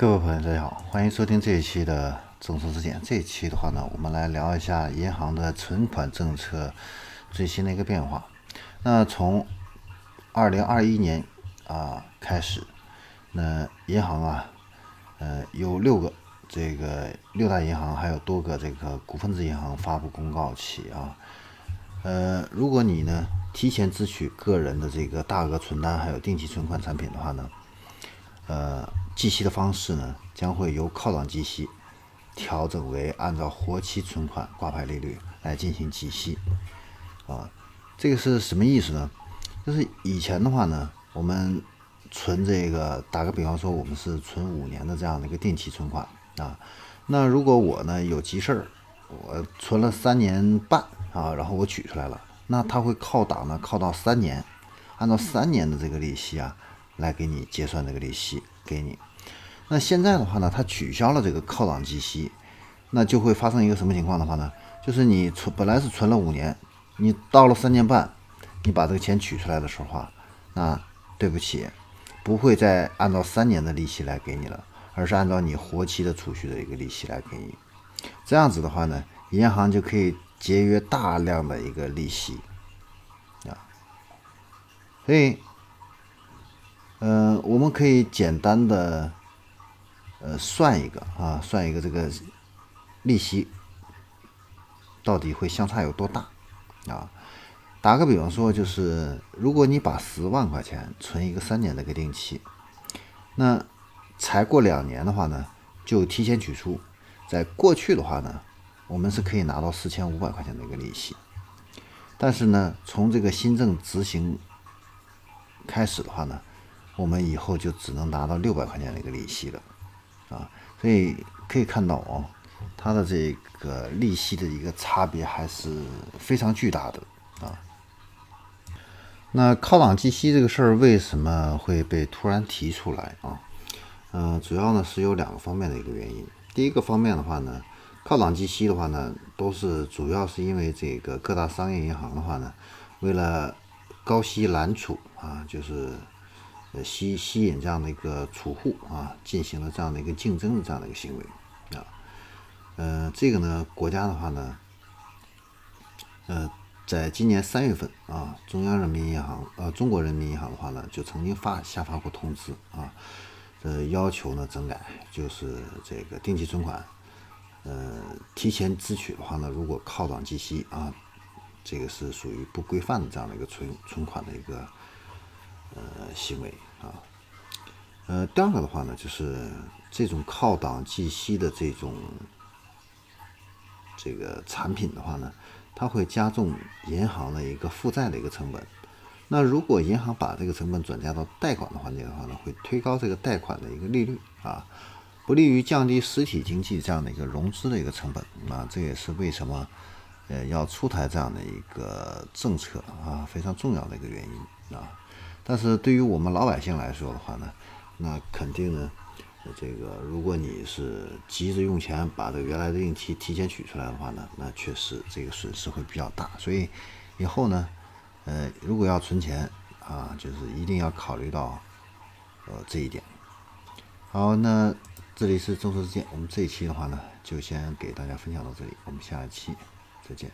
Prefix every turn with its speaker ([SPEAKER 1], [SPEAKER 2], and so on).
[SPEAKER 1] 各位朋友，大家好，欢迎收听这一期的众说之见。这一期的话呢，我们来聊一下银行的存款政策最新的一个变化。那从二零二一年啊开始，那银行啊，呃，有六个这个六大银行，还有多个这个股份制银行发布公告起啊，呃，如果你呢提前支取个人的这个大额存单还有定期存款产品的话呢，呃。计息的方式呢，将会由靠档计息调整为按照活期存款挂牌利率来进行计息。啊，这个是什么意思呢？就是以前的话呢，我们存这个，打个比方说，我们是存五年的这样的一个定期存款啊。那如果我呢有急事儿，我存了三年半啊，然后我取出来了，那它会靠档呢靠到三年，按照三年的这个利息啊来给你结算这个利息给你。那现在的话呢，它取消了这个靠档计息，那就会发生一个什么情况的话呢？就是你存本来是存了五年，你到了三年半，你把这个钱取出来的时候啊，那对不起，不会再按照三年的利息来给你了，而是按照你活期的储蓄的一个利息来给你。这样子的话呢，银行就可以节约大量的一个利息啊。所以，嗯，我们可以简单的。呃，算一个啊，算一个这个利息到底会相差有多大啊？打个比方说，就是如果你把十万块钱存一个三年的一个定期，那才过两年的话呢，就提前取出，在过去的话呢，我们是可以拿到四千五百块钱的一个利息，但是呢，从这个新政执行开始的话呢，我们以后就只能拿到六百块钱的一个利息了。啊，所以可以看到哦，它的这个利息的一个差别还是非常巨大的啊。那靠档计息这个事儿为什么会被突然提出来啊？嗯，主要呢是有两个方面的一个原因。第一个方面的话呢，靠档计息的话呢，都是主要是因为这个各大商业银行的话呢，为了高息揽储啊，就是。吸吸引这样的一个储户啊，进行了这样的一个竞争的这样的一个行为啊，呃，这个呢，国家的话呢，呃，在今年三月份啊，中央人民银行呃，中国人民银行的话呢，就曾经发下发过通知啊，呃，要求呢整改，就是这个定期存款，呃，提前支取的话呢，如果靠档计息啊，这个是属于不规范的这样的一个存存款的一个。呃，行为啊，呃，第二个的话呢，就是这种靠档计息的这种这个产品的话呢，它会加重银行的一个负债的一个成本。那如果银行把这个成本转嫁到贷款的环节的话呢，会推高这个贷款的一个利率啊，不利于降低实体经济这样的一个融资的一个成本啊。这也是为什么呃要出台这样的一个政策啊，非常重要的一个原因啊。但是对于我们老百姓来说的话呢，那肯定呢，这个如果你是急着用钱把这个原来的定期提前取出来的话呢，那确实这个损失会比较大。所以以后呢，呃，如果要存钱啊，就是一定要考虑到呃这一点。好，那这里是众说之见，我们这一期的话呢，就先给大家分享到这里，我们下一期再见。